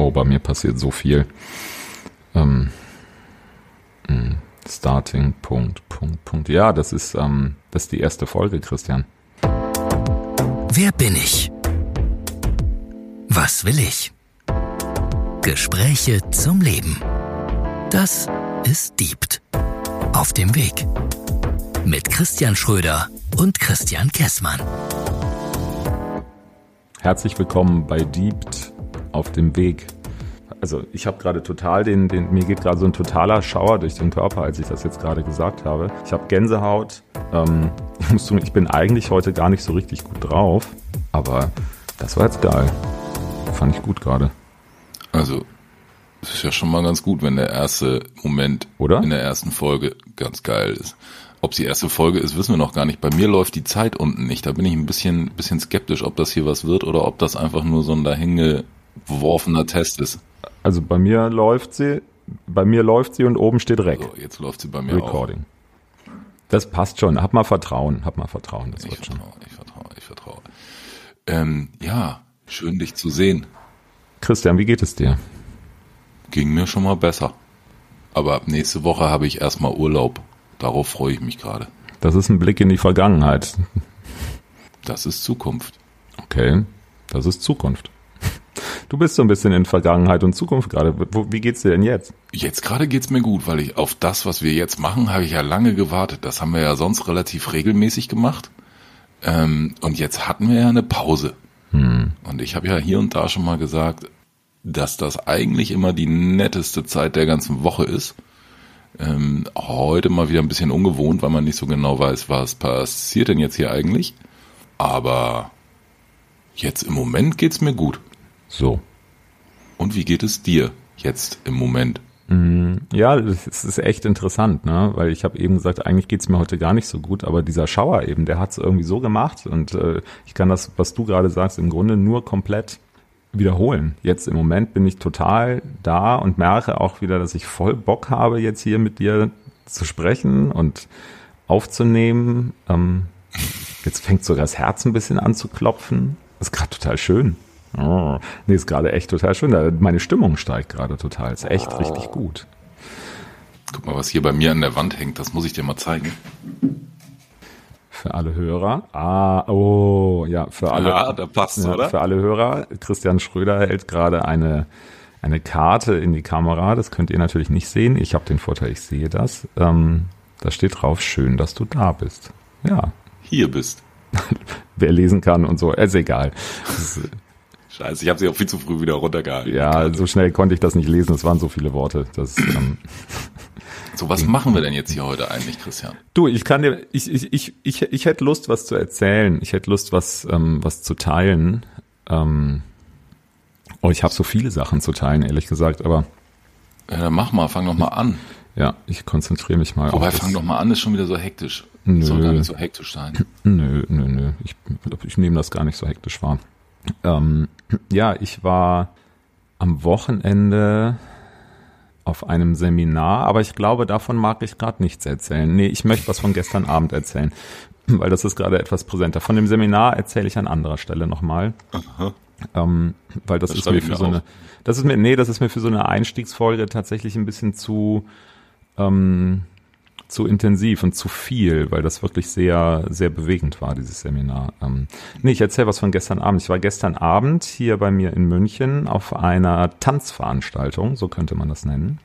Oh, bei mir passiert so viel. Ähm, hm, starting, Punkt, Punkt, Punkt. Ja, das ist, ähm, das ist die erste Folge, Christian. Wer bin ich? Was will ich? Gespräche zum Leben. Das ist Diebt. Auf dem Weg. Mit Christian Schröder und Christian Kessmann. Herzlich willkommen bei Diebt auf dem Weg. Also ich habe gerade total den, den, mir geht gerade so ein totaler Schauer durch den Körper, als ich das jetzt gerade gesagt habe. Ich habe Gänsehaut. Ähm, ich, muss ich bin eigentlich heute gar nicht so richtig gut drauf, aber das war jetzt geil. Fand ich gut gerade. Also es ist ja schon mal ganz gut, wenn der erste Moment Oder? in der ersten Folge ganz geil ist. Ob es die erste Folge ist, wissen wir noch gar nicht. Bei mir läuft die Zeit unten nicht. Da bin ich ein bisschen, bisschen skeptisch, ob das hier was wird oder ob das einfach nur so ein dahingeworfener Test ist. Also bei mir läuft sie, bei mir läuft sie und oben steht Rec. So, jetzt läuft sie bei mir Recording. Das passt schon. Hab mal Vertrauen. Hab mal Vertrauen. Das auch. Ich wird schon. vertraue, ich vertraue, ich vertraue. Ähm, ja, schön dich zu sehen. Christian, wie geht es dir? Ging mir schon mal besser. Aber ab nächste Woche habe ich erstmal Urlaub. Darauf freue ich mich gerade. Das ist ein Blick in die Vergangenheit. Das ist Zukunft. Okay, das ist Zukunft. Du bist so ein bisschen in Vergangenheit und Zukunft gerade. Wie geht's dir denn jetzt? Jetzt gerade geht's mir gut, weil ich auf das, was wir jetzt machen, habe ich ja lange gewartet. Das haben wir ja sonst relativ regelmäßig gemacht. Ähm, und jetzt hatten wir ja eine Pause. Und ich habe ja hier und da schon mal gesagt, dass das eigentlich immer die netteste Zeit der ganzen Woche ist. Ähm, heute mal wieder ein bisschen ungewohnt, weil man nicht so genau weiß, was passiert denn jetzt hier eigentlich. Aber jetzt im Moment geht's mir gut. So. Und wie geht es dir jetzt im Moment? Ja, das ist echt interessant, ne? Weil ich habe eben gesagt, eigentlich geht's mir heute gar nicht so gut, aber dieser Schauer eben, der hat's irgendwie so gemacht und äh, ich kann das, was du gerade sagst, im Grunde nur komplett wiederholen. Jetzt im Moment bin ich total da und merke auch wieder, dass ich voll Bock habe, jetzt hier mit dir zu sprechen und aufzunehmen. Ähm, jetzt fängt sogar das Herz ein bisschen an zu klopfen. ist gerade total schön. Oh, nee, ist gerade echt total schön. Meine Stimmung steigt gerade total. Ist echt richtig gut. Guck mal, was hier bei mir an der Wand hängt. Das muss ich dir mal zeigen. Für alle Hörer. Ah, oh, ja, für alle. Ja, da passt's, ja, oder? Für alle Hörer. Christian Schröder hält gerade eine, eine Karte in die Kamera. Das könnt ihr natürlich nicht sehen. Ich habe den Vorteil, ich sehe das. Ähm, da steht drauf, schön, dass du da bist. Ja, Hier bist. wer lesen kann und so, ist egal. Scheiße, ich habe sie auch viel zu früh wieder runtergehalten. ja, so schnell konnte ich das nicht lesen. Es waren so viele Worte. Das, ähm, So, was machen wir denn jetzt hier heute eigentlich, Christian? Du, ich kann dir, ich, ich, ich, ich, ich hätte Lust, was zu erzählen. Ich hätte Lust, was, ähm, was zu teilen. Ähm, oh, ich habe so viele Sachen zu teilen, ehrlich gesagt, aber Ja, dann mach mal, fang doch mal an. ja, ich konzentriere mich mal Wobei, auf fang doch mal an, ist schon wieder so hektisch. Nö. Soll gar nicht so hektisch sein. Nö, nö, nö. Ich, ich nehme das gar nicht so hektisch wahr. Ähm, ja, ich war am Wochenende auf einem Seminar, aber ich glaube, davon mag ich gerade nichts erzählen. Nee, ich möchte was von gestern Abend erzählen, weil das ist gerade etwas präsenter. Von dem Seminar erzähle ich an anderer Stelle nochmal. Ähm, weil das, Das ist mir für so auf. eine, das ist mir, nee, das ist mir für so eine Einstiegsfolge tatsächlich ein bisschen zu, ähm, zu intensiv und zu viel, weil das wirklich sehr, sehr bewegend war, dieses Seminar. Ähm, nee, ich erzähle was von gestern Abend. Ich war gestern Abend hier bei mir in München auf einer Tanzveranstaltung, so könnte man das nennen.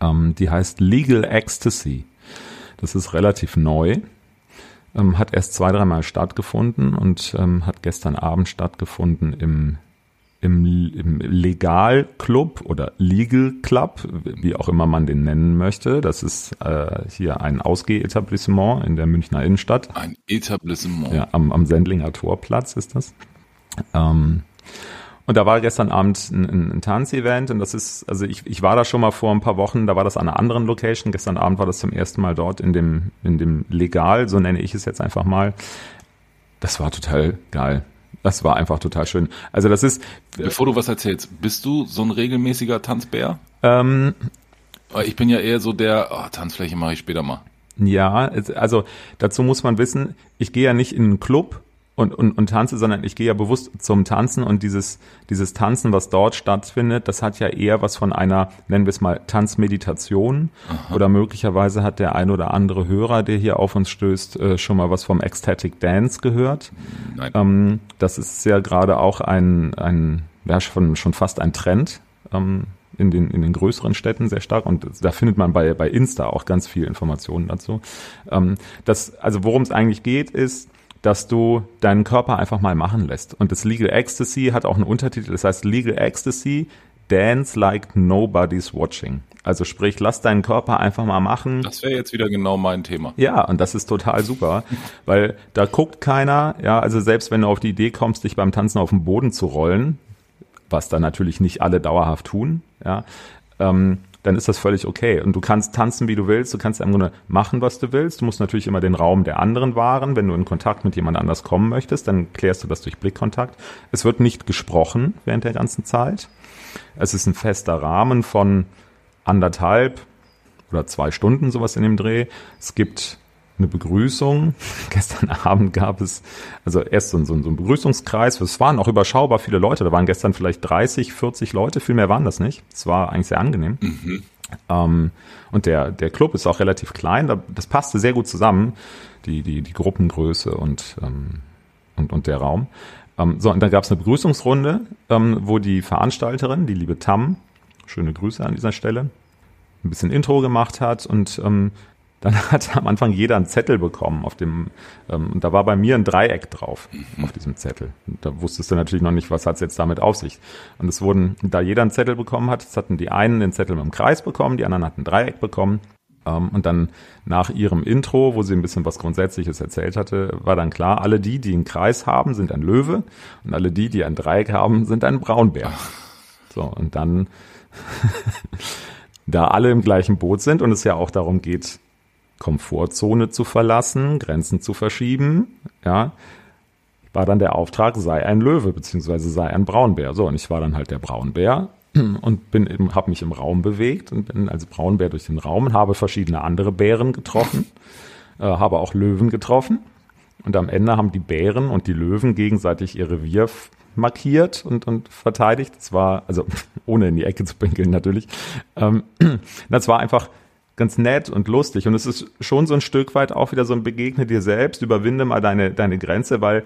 Ähm, die heißt Legal Ecstasy. Das ist relativ neu. Ähm, hat erst zwei, dreimal stattgefunden und ähm, hat gestern Abend stattgefunden im im, im Legal-Club oder Legal Club, wie auch immer man den nennen möchte. Das ist äh, hier ein Ausgeh-Etablissement in der Münchner Innenstadt. Ein Etablissement. Ja, am, am Sendlinger Torplatz ist das. Ähm, und da war gestern Abend ein, ein, ein Tanzevent und das ist, also ich, ich war da schon mal vor ein paar Wochen, da war das an einer anderen Location. Gestern Abend war das zum ersten Mal dort in dem, in dem Legal, so nenne ich es jetzt einfach mal. Das war total geil. Das war einfach total schön. Also das ist, Bevor du was erzählst, bist du so ein regelmäßiger Tanzbär? ähm, Ich bin ja eher so der, oh, Tanzfläche mache ich später mal. Ja, also dazu muss man wissen, ich gehe ja nicht in einen Club und, und, und tanze, sondern ich gehe ja bewusst zum Tanzen und dieses, dieses Tanzen, was dort stattfindet, das hat ja eher was von einer, nennen wir es mal, Tanzmeditation. Aha. Oder möglicherweise hat der ein oder andere Hörer, der hier auf uns stößt, äh, schon mal was vom Ecstatic Dance gehört. Nein. Ähm, das ist ja gerade auch ein, ein ja, schon, schon fast ein Trend. Ähm, in den, in den größeren Städten sehr stark und da findet man bei, bei Insta auch ganz viel Informationen dazu. Ähm, das, also worum es eigentlich geht, ist, dass du deinen Körper einfach mal machen lässt. Und das Legal Ecstasy hat auch einen Untertitel, das heißt Legal Ecstasy, Dance like nobody's watching. Also sprich, lass deinen Körper einfach mal machen. Das wäre jetzt wieder genau mein Thema. Ja, und das ist total super, weil da guckt keiner, ja, also selbst wenn du auf die Idee kommst, dich beim Tanzen auf den Boden zu rollen, was dann natürlich nicht alle dauerhaft tun, ja, ähm, dann ist das völlig okay. Und du kannst tanzen, wie du willst, du kannst im Grunde machen, was du willst. Du musst natürlich immer den Raum der anderen wahren. Wenn du in Kontakt mit jemand anders kommen möchtest, dann klärst du das durch Blickkontakt. Es wird nicht gesprochen während der ganzen Zeit. Es ist ein fester Rahmen von anderthalb oder zwei Stunden, sowas in dem Dreh. Es gibt eine Begrüßung. Gestern Abend gab es also erst so, so, so ein Begrüßungskreis. Es waren auch überschaubar viele Leute. Da waren gestern vielleicht 30, 40 Leute. Viel mehr waren das nicht. Es war eigentlich sehr angenehm. Mhm. Ähm, und der, der Club ist auch relativ klein. Das passte sehr gut zusammen. Die, die, die Gruppengröße und, ähm, und, und der Raum. Ähm, so, und dann gab es eine Begrüßungsrunde, ähm, wo die Veranstalterin, die liebe Tam, schöne Grüße an dieser Stelle, ein bisschen Intro gemacht hat und ähm, dann hat am Anfang jeder einen Zettel bekommen auf dem, ähm, und da war bei mir ein Dreieck drauf mhm. auf diesem Zettel. Und da wusstest du natürlich noch nicht, was hat's jetzt damit auf sich. Und es wurden, da jeder einen Zettel bekommen hat, es hatten die einen den Zettel mit dem Kreis bekommen, die anderen hatten ein Dreieck bekommen. Ähm, und dann nach ihrem Intro, wo sie ein bisschen was Grundsätzliches erzählt hatte, war dann klar, alle die, die einen Kreis haben, sind ein Löwe und alle die, die ein Dreieck haben, sind ein Braunbär. So, und dann, da alle im gleichen Boot sind und es ja auch darum geht, Komfortzone zu verlassen, Grenzen zu verschieben, ja, war dann der Auftrag, sei ein Löwe, beziehungsweise sei ein Braunbär. So, und ich war dann halt der Braunbär und bin habe mich im Raum bewegt und bin als Braunbär durch den Raum und habe verschiedene andere Bären getroffen, äh, habe auch Löwen getroffen. Und am Ende haben die Bären und die Löwen gegenseitig ihr Revier markiert und, und verteidigt. Das war, also ohne in die Ecke zu pinkeln natürlich. Ähm, das war einfach ganz nett und lustig. Und es ist schon so ein Stück weit auch wieder so ein Begegne dir selbst, überwinde mal deine, deine Grenze, weil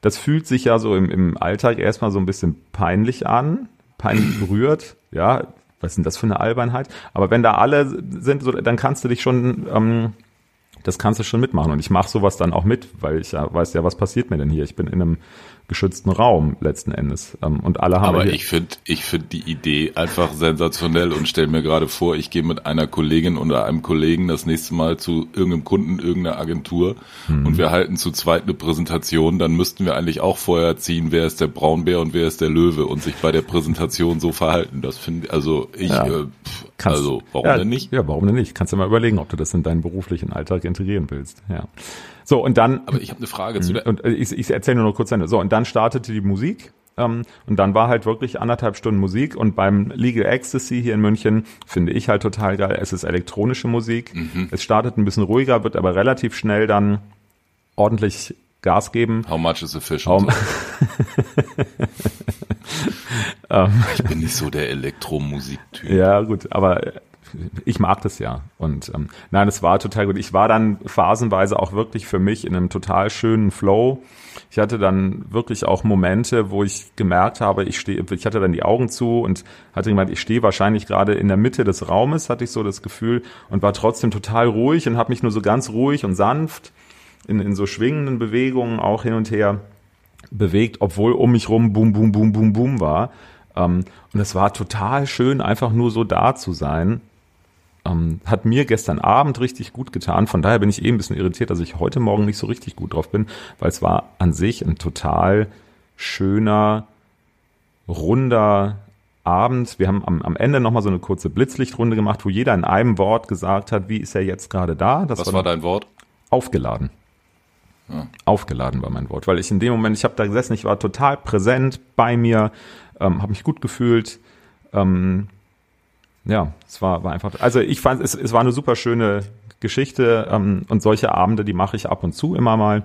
das fühlt sich ja so im, im Alltag erstmal so ein bisschen peinlich an, peinlich berührt. Ja, was ist denn das für eine Albernheit? Aber wenn da alle sind, so, dann kannst du dich schon, ähm, das kannst du schon mitmachen. Und ich mache sowas dann auch mit, weil ich ja weiß ja, was passiert mir denn hier? Ich bin in einem geschützten Raum letzten Endes. Ähm, und alle haben. Aber ich finde, ich finde die Idee einfach sensationell und stelle mir gerade vor, ich gehe mit einer Kollegin oder einem Kollegen das nächste Mal zu irgendeinem Kunden, irgendeiner Agentur mhm. und wir halten zu zweit eine Präsentation, dann müssten wir eigentlich auch vorher ziehen, wer ist der Braunbär und wer ist der Löwe und sich bei der Präsentation so verhalten. Das finde also ich, ja. äh, Kannst, also warum ja, denn nicht? Ja, warum denn nicht? Kannst du mal überlegen, ob du das in deinen beruflichen Alltag integrieren willst. Ja. So, und dann. Aber ich habe eine Frage zu der. Und ich, ich erzähle nur noch kurz eine. So, und dann startete die Musik. Ähm, und dann war halt wirklich anderthalb Stunden Musik. Und beim Legal Ecstasy hier in München finde ich halt total geil. Es ist elektronische Musik. Mhm. Es startet ein bisschen ruhiger, wird aber relativ schnell dann ordentlich Gas geben. How much is a fish? Ähm. ich bin nicht so der Elektromusiktyp. Ja, gut, aber ich mag das ja. Und ähm, nein, es war total gut. Ich war dann phasenweise auch wirklich für mich in einem total schönen Flow. Ich hatte dann wirklich auch Momente, wo ich gemerkt habe, ich stehe, ich hatte dann die Augen zu und hatte gemeint, ich stehe wahrscheinlich gerade in der Mitte des Raumes, hatte ich so das Gefühl und war trotzdem total ruhig und habe mich nur so ganz ruhig und sanft in, in so schwingenden Bewegungen auch hin und her bewegt, obwohl um mich rum boom, boom, boom, boom, boom war. Um, und es war total schön, einfach nur so da zu sein ähm, hat mir gestern Abend richtig gut getan. Von daher bin ich eh ein bisschen irritiert, dass ich heute Morgen nicht so richtig gut drauf bin, weil es war an sich ein total schöner, runder Abend. Wir haben am, am Ende nochmal so eine kurze Blitzlichtrunde gemacht, wo jeder in einem Wort gesagt hat, wie ist er jetzt gerade da. Das Was war, war dein Wort? Aufgeladen. Ja. Aufgeladen war mein Wort, weil ich in dem Moment, ich habe da gesessen, ich war total präsent bei mir, ähm, habe mich gut gefühlt. Ähm, ja, es war, war einfach, also ich fand, es, es war eine super schöne Geschichte ähm, und solche Abende, die mache ich ab und zu immer mal.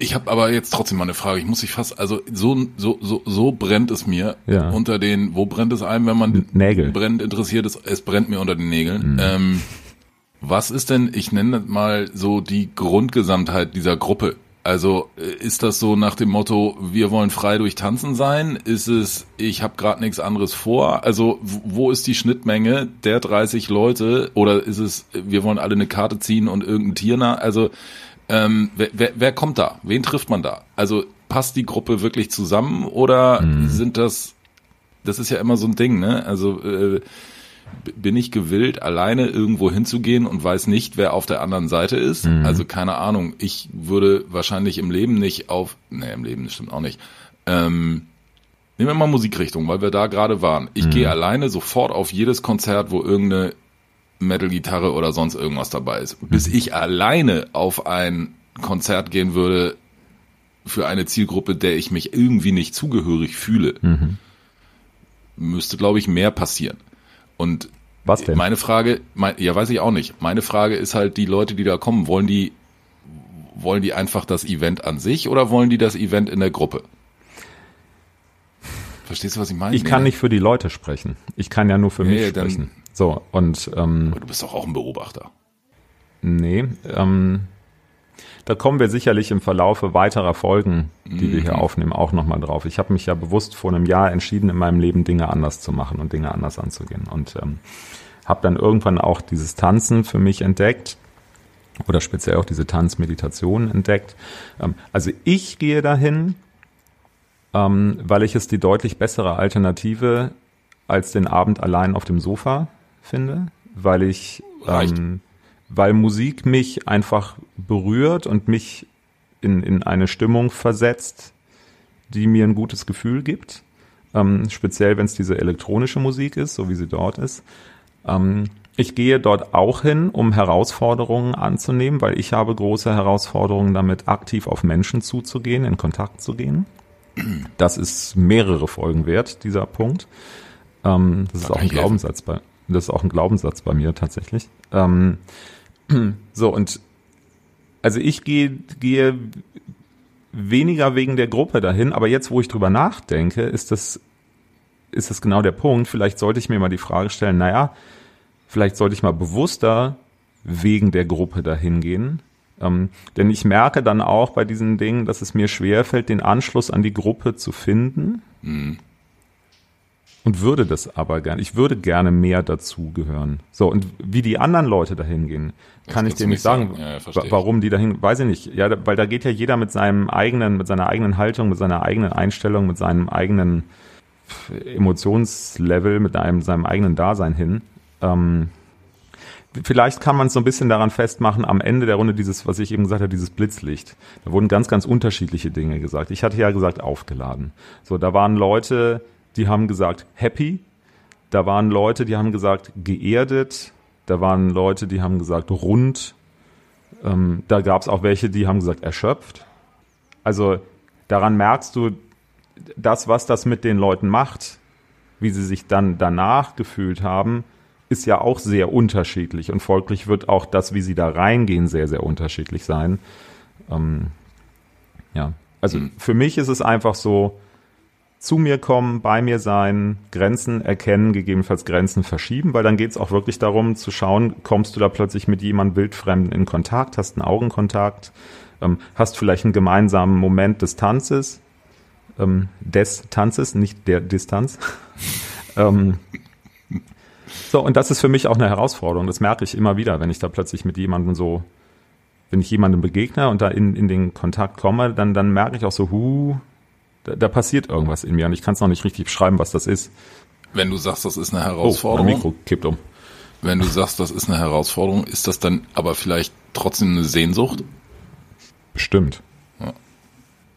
Ich habe aber jetzt trotzdem mal eine Frage. Ich muss mich fast, also so so so so brennt es mir Ja. unter den. Wo brennt es einem, wenn man Nägel. brennt interessiert ist? Es brennt mir unter den Nägeln. Mhm. Ähm, was ist denn? Ich nenne das mal so die Grundgesamtheit dieser Gruppe. Also äh, ist das so nach dem Motto, wir wollen frei durch Tanzen sein? Ist es, ich habe gerade nichts anderes vor? Also wo ist die Schnittmenge der 30 Leute? Oder ist es, wir wollen alle eine Karte ziehen und irgendein Tier nach? Also ähm, wer, wer, wer kommt da? Wen trifft man da? Also passt die Gruppe wirklich zusammen oder sind das, das ist ja immer so ein Ding, ne? Also äh, bin ich gewillt, alleine irgendwo hinzugehen und weiß nicht, wer auf der anderen Seite ist? Also keine Ahnung. Ich würde wahrscheinlich im Leben nicht auf, nee, im Leben stimmt auch nicht. Ähm, nehmen wir mal Musikrichtung, weil wir da gerade waren. Ich gehe alleine sofort auf jedes Konzert, wo irgendeine Metal-Gitarre oder sonst irgendwas dabei ist. Bis ich alleine auf ein Konzert gehen würde für eine Zielgruppe, der ich mich irgendwie nicht zugehörig fühle, müsste, glaube ich, mehr passieren. Und Was denn? meine Frage, mein, ja, weiß ich auch nicht. Meine Frage ist halt, die Leute, die da kommen, wollen die, wollen die einfach das Event an sich oder wollen die das Event in der Gruppe? Verstehst du, was ich meine? ich kann nicht für die Leute sprechen. Ich kann ja nur für Ja, mich sprechen. So, und ähm, Aber du bist doch auch ein Beobachter. Nee, ähm, da kommen wir sicherlich im Verlaufe weiterer Folgen, die wir hier aufnehmen, auch nochmal drauf. Ich habe mich ja bewusst vor einem Jahr entschieden, in meinem Leben Dinge anders zu machen und Dinge anders anzugehen. Und ähm, habe dann irgendwann auch dieses Tanzen für mich entdeckt oder speziell auch diese Tanzmeditation entdeckt. Ähm, also ich gehe dahin, ähm, weil ich es die deutlich bessere Alternative als den Abend allein auf dem Sofa finde, weil ich ähm, weil Musik mich einfach berührt und mich in, in eine Stimmung versetzt, die mir ein gutes Gefühl gibt. Ähm, speziell, wenn es diese elektronische Musik ist, so wie sie dort ist. Ähm, ich gehe dort auch hin, um Herausforderungen anzunehmen, weil ich habe große Herausforderungen damit, aktiv auf Menschen zuzugehen, in Kontakt zu gehen. Das ist mehrere Folgen wert, dieser Punkt. Ähm, das ist Da auch ein. Glaubenssatz bei, das ist auch ein Glaubenssatz bei mir tatsächlich. Ähm, so, und also ich gehe, gehe weniger wegen der Gruppe dahin, aber jetzt, wo ich drüber nachdenke, ist das, ist das genau der Punkt. Vielleicht sollte ich mir mal die Frage stellen, naja, vielleicht sollte ich mal bewusster wegen der Gruppe dahin gehen. Ähm, denn ich merke dann auch bei diesen Dingen, dass es mir schwerfällt, den Anschluss an die Gruppe zu finden. Und würde das aber gerne. Ich würde gerne mehr dazugehören. So, und wie die anderen Leute dahin gehen, kann ich dir nicht sagen, sagen. Ja, warum die dahin, weiß ich nicht. Ja, weil da geht ja jeder mit seinem eigenen, mit seiner eigenen Haltung, mit seiner eigenen Einstellung, mit seinem eigenen Emotionslevel, mit einem, seinem eigenen Dasein hin. Ähm, vielleicht kann man es so ein bisschen daran festmachen, am Ende der Runde dieses, was ich eben gesagt habe, dieses Blitzlicht. Da wurden ganz, ganz unterschiedliche Dinge gesagt. Ich hatte ja gesagt, aufgeladen. So, da waren Leute, die haben gesagt, happy. Da waren Leute, die haben gesagt, geerdet. Da waren Leute, die haben gesagt, rund. Ähm, da gab es auch welche, die haben gesagt, erschöpft. Also daran merkst du, das, was das mit den Leuten macht, wie sie sich dann danach gefühlt haben, ist ja auch sehr unterschiedlich und folglich wird auch das, wie sie da reingehen, sehr, sehr unterschiedlich sein. Ähm, ja, also für mich ist es einfach so, zu mir kommen, bei mir sein, Grenzen erkennen, gegebenenfalls Grenzen verschieben, weil dann geht es auch wirklich darum zu schauen, kommst du da plötzlich mit jemandem wildfremden in Kontakt, hast einen Augenkontakt, ähm, hast vielleicht einen gemeinsamen Moment des Tanzes, ähm, des Tanzes, nicht der Distanz. ähm, so, und das ist für mich auch eine Herausforderung. Das merke ich immer wieder, wenn ich da plötzlich mit jemandem so, wenn ich jemandem begegne und da in, in den Kontakt komme, dann, dann merke ich auch so, hu, da, da passiert irgendwas in mir und ich kann es noch nicht richtig beschreiben, was das ist. Wenn du sagst, das ist eine Oh, Herausforderung, Mikro kippt um. wenn du sagst, das ist eine Herausforderung, ist das dann aber vielleicht trotzdem eine Sehnsucht? Bestimmt. Ja.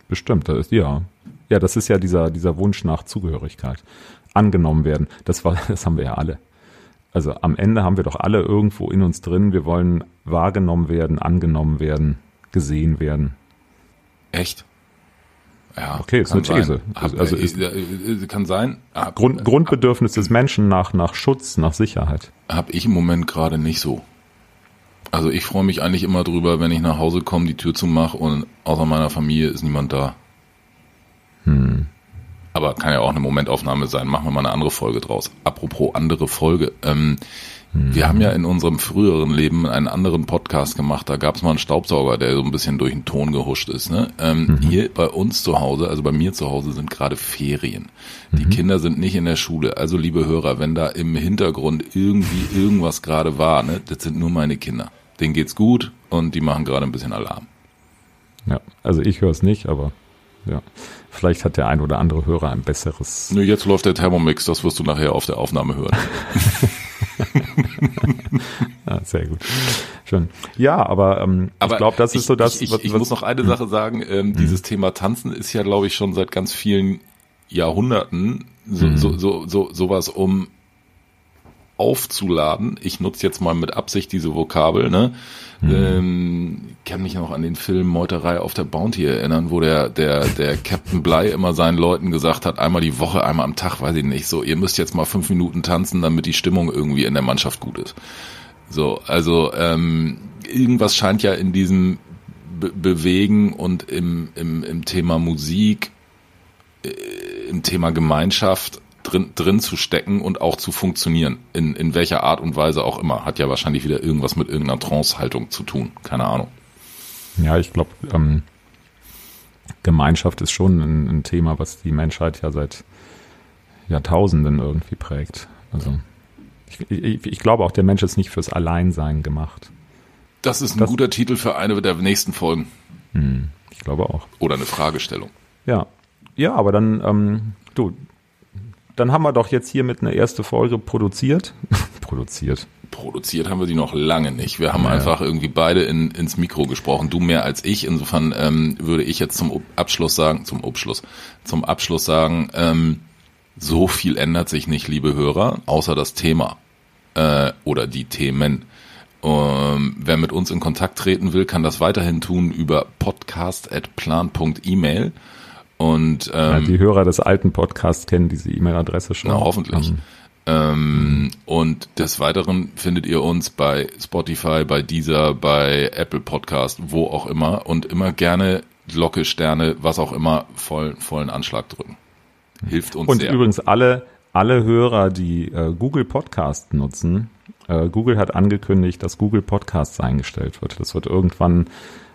Bestimmt, das ist, ja. Ja, das ist ja dieser, dieser Wunsch nach Zugehörigkeit. Angenommen werden. Das war, das haben wir ja alle. Also am Ende haben wir doch alle irgendwo in uns drin, wir wollen wahrgenommen werden, angenommen werden, gesehen werden. Echt? Ja, Okay, ist eine These. Sein. Hab, Also ist- äh, äh, kann sein. Hab, Grund, Grundbedürfnis des Menschen nach, nach Schutz, nach Sicherheit. hab ich im Moment gerade nicht so. Also ich freue mich eigentlich immer drüber, wenn ich nach Hause komme, die Tür zumache und außer meiner Familie ist niemand da. Hm. Aber kann ja auch eine Momentaufnahme sein. Machen wir mal eine andere Folge draus. Apropos andere Folge. Ähm, hm. Wir haben ja in unserem früheren Leben einen anderen Podcast gemacht. Da gab es mal einen Staubsauger, der so ein bisschen durch den Ton gehuscht ist. Ne? Ähm, mhm. Hier bei uns zu Hause, also bei mir zu Hause, sind gerade Ferien. Die mhm. Kinder sind nicht in der Schule. Also liebe Hörer, wenn da im Hintergrund irgendwie irgendwas gerade war, ne, das sind nur meine Kinder. Denen geht's gut und die machen gerade ein bisschen Alarm. Ja, also ich höre es nicht, aber ja. Vielleicht hat der ein oder andere Hörer ein besseres. Nö, jetzt läuft der Thermomix, das wirst du nachher auf der Aufnahme hören. ja, sehr gut. Schön. Ja, aber, ähm, aber ich glaube, das ist so das. Ich, ich, ich muss noch eine Sache sagen. Ähm, mhm. Dieses Thema Tanzen ist ja, glaube ich, schon seit ganz vielen Jahrhunderten so, mhm. so, so, so, sowas um aufzuladen. Ich nutze jetzt mal mit Absicht diese Vokabel, ne? Mhm. Ähm, kann mich noch an den Film Meuterei auf der Bounty erinnern, wo der, der, der Captain Bly immer seinen Leuten gesagt hat, einmal die Woche, einmal am Tag, weiß ich nicht, so, ihr müsst jetzt mal fünf Minuten tanzen, damit die Stimmung irgendwie in der Mannschaft gut ist. So, also ähm, irgendwas scheint ja in diesem Be Bewegen und im, im, im Thema Musik, äh, im Thema Gemeinschaft drin, drin zu stecken und auch zu funktionieren. In, in welcher Art und Weise auch immer. Hat ja wahrscheinlich wieder irgendwas mit irgendeiner Trance-Haltung zu tun. Keine Ahnung. Ja, ich glaube, ähm, Gemeinschaft ist schon ein, ein, Thema, was die Menschheit ja seit Jahrtausenden irgendwie prägt. Also ich, ich, ich glaube auch, der Mensch ist nicht fürs Alleinsein gemacht. Das ist ein das, guter Titel für eine der nächsten Folgen. Hm, ich glaube auch. Oder eine Fragestellung. Ja. Ja, aber dann, ähm, du, dann haben wir doch jetzt hiermit eine erste Folge produziert. produziert. Produziert haben wir die noch lange nicht. Wir haben ja. einfach irgendwie beide in, ins Mikro gesprochen. Du mehr als ich. Insofern ähm, würde ich jetzt zum Abschluss sagen, zum Abschluss, zum Abschluss sagen, ähm, so viel ändert sich nicht, liebe Hörer, außer das Thema äh, oder die Themen. Ähm, wer mit uns in Kontakt treten will, kann das weiterhin tun über podcast.plan.email. Und ähm, ja, die Hörer des alten Podcasts kennen diese E-Mail-Adresse schon. Na, hoffentlich. Ähm, ähm, und des Weiteren findet ihr uns bei Spotify, bei Deezer, bei Apple Podcast, wo auch immer und immer gerne Glocke, Sterne, was auch immer, voll, vollen Anschlag drücken. Hilft uns und sehr. Und übrigens alle, alle Hörer, die äh, Google Podcast nutzen, äh, Google hat angekündigt, dass Google Podcasts eingestellt wird. Das wird irgendwann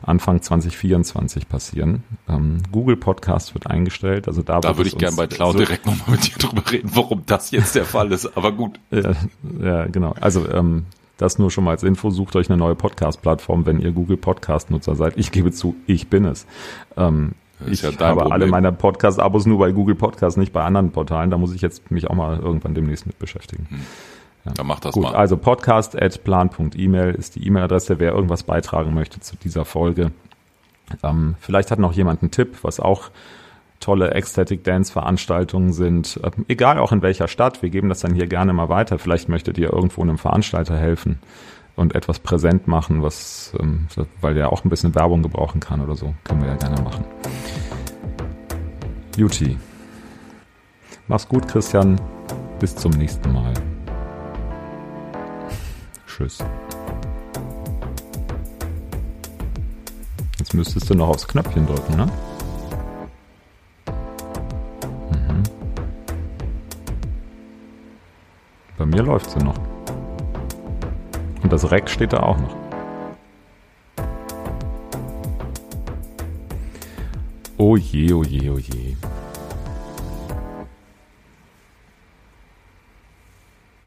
Anfang 2024 passieren. Ähm, Google Podcast wird eingestellt. Also da, da würde ich gerne bei Cloud so direkt nochmal mit dir drüber reden, warum das jetzt der Fall ist. Aber gut. Ja, ja genau. Also ähm, das nur schon mal als Info. Sucht euch eine neue Podcast-Plattform, wenn ihr Google Podcast-Nutzer seid. Ich gebe zu, ich bin es. Ähm, ich ja habe Problem. alle meine Podcast-Abos nur bei Google Podcast, nicht bei anderen Portalen. Da muss ich jetzt mich auch mal irgendwann demnächst mit beschäftigen. Hm. Ja. Dann mach das Gut, mal. Also podcast at plan.email ist die E-Mail-Adresse, wer irgendwas beitragen möchte zu dieser Folge. Ähm, vielleicht hat noch jemand einen Tipp, was auch tolle Ecstatic Dance Veranstaltungen sind. Ähm, egal auch in welcher Stadt, wir geben das dann hier gerne mal weiter. Vielleicht möchtet ihr irgendwo einem Veranstalter helfen und etwas präsent machen, was, ähm, weil der auch ein bisschen Werbung gebrauchen kann oder so. Können wir ja gerne machen. Juti. Mach's gut, Christian. Bis zum nächsten Mal. Tschüss. Jetzt müsstest du noch aufs Knöpfchen drücken, ne? Mhm. Bei mir läuft sie noch. Und das Reck steht da auch noch. Oh je, oh je, oh je.